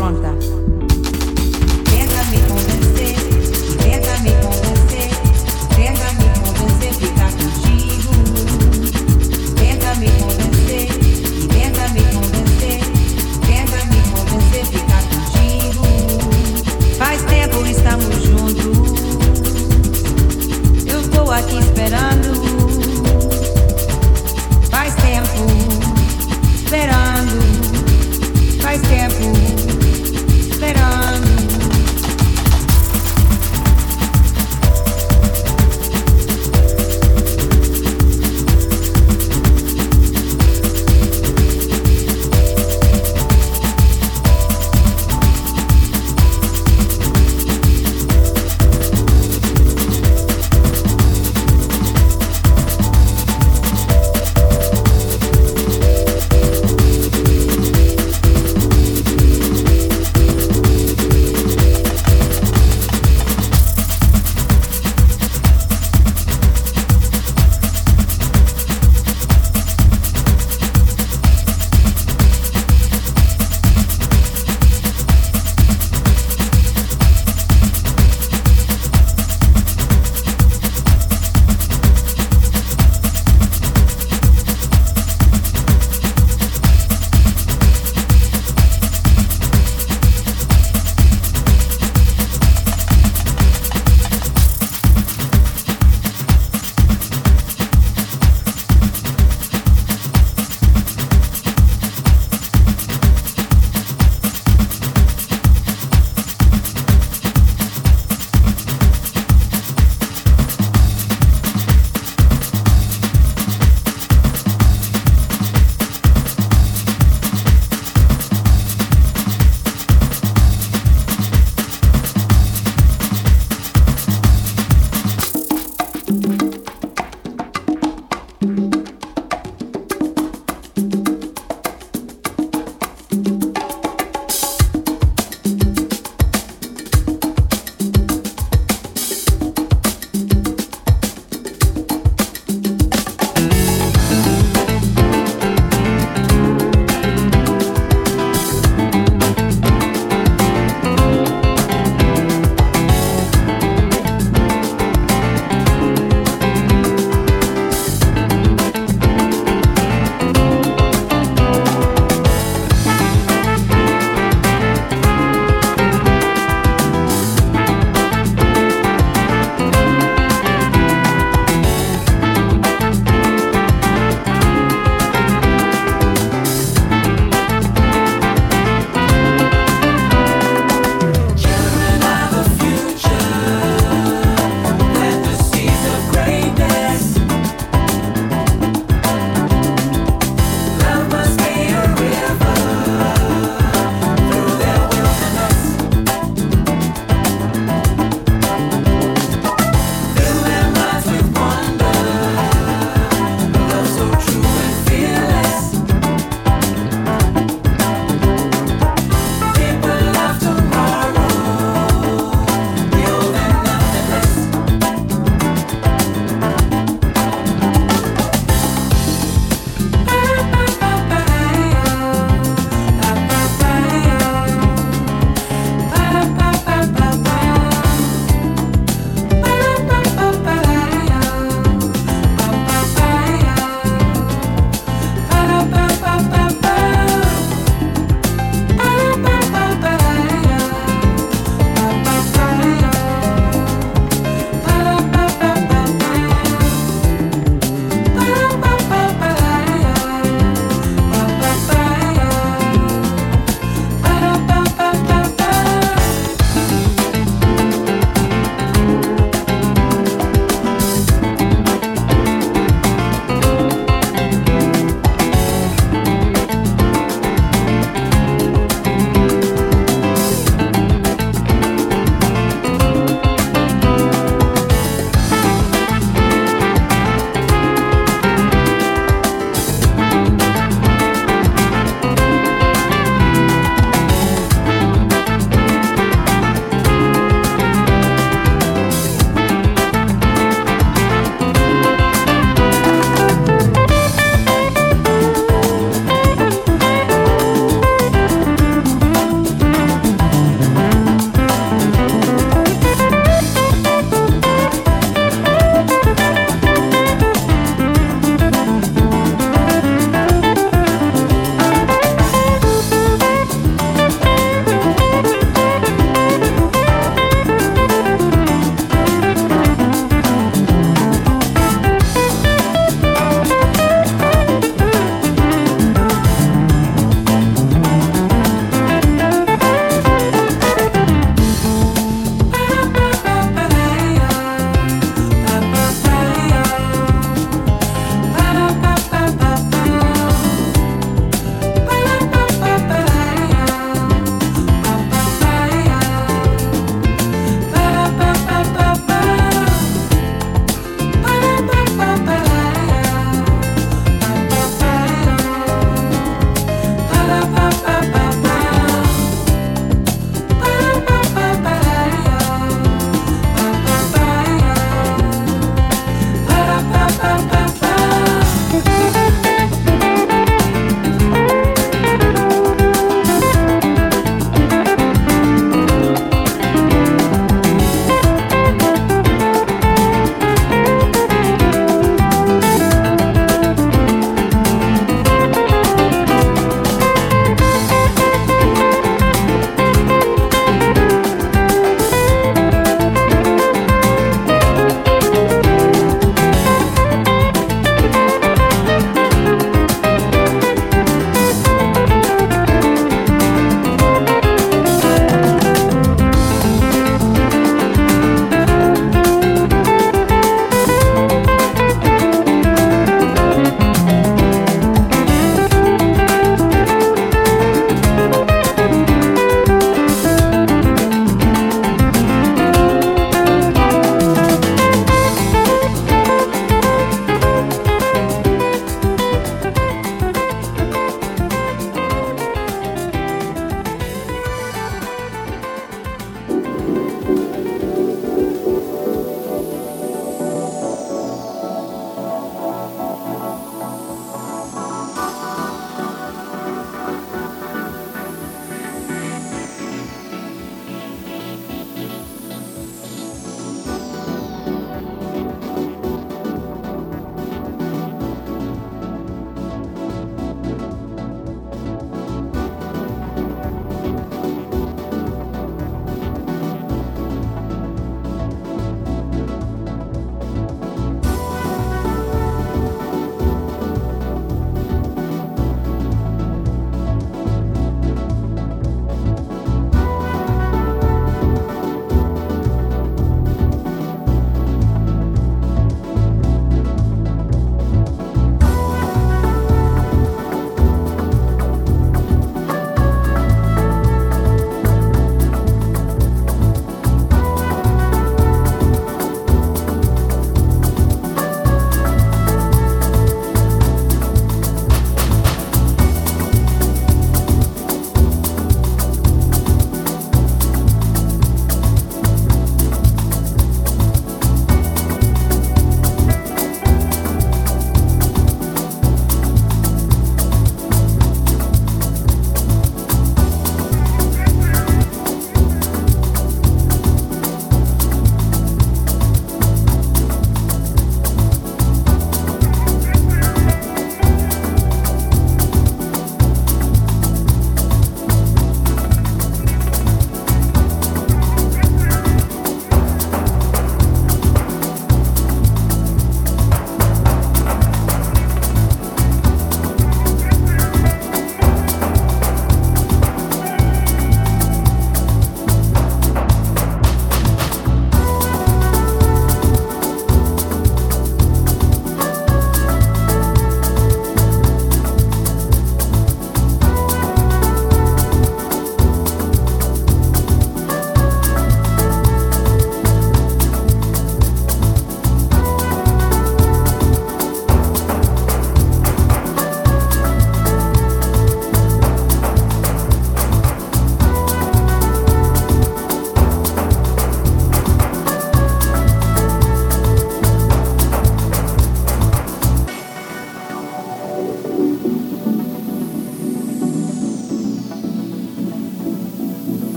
Tenta me convencer, tenta me convencer, tenta me convencer, ficar contigo. Tenta me convencer, tenta me convencer, tenta me convencer, ficar contigo. Faz tempo estamos juntos. Eu estou aqui esperando. Faz tempo esperando. Faz tempo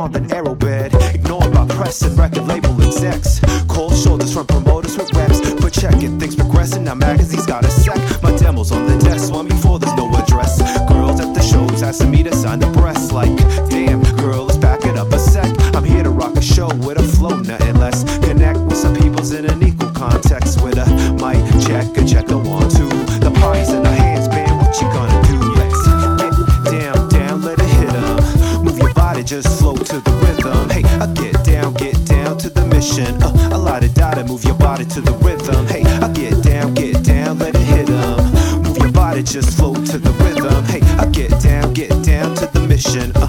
on than bed, Ignored by press and record label execs. Cold shoulders from promoters with reps. But check it, things progressing. Now magazines got a sec. My demo's on the desk, one before there's no address. Girls at the shows asking me to sign the press. Like, damn, girl, let's back it up a sec. I'm here to rock a show with a flow, nothing less. Connect with some peoples in an equal context with a mic check, a check, a one, two. The party's in our hands, man, what you gonna do? Let's get down, down, let it hit 'em. Move your body, just to the rhythm. Hey, I get down, get down to the mission. Uh, I lot of data, move your body to the rhythm. Hey, I get down, get down, let it hit 'em. Move your body, just float to the rhythm. Hey, I get down, get down to the mission. Uh,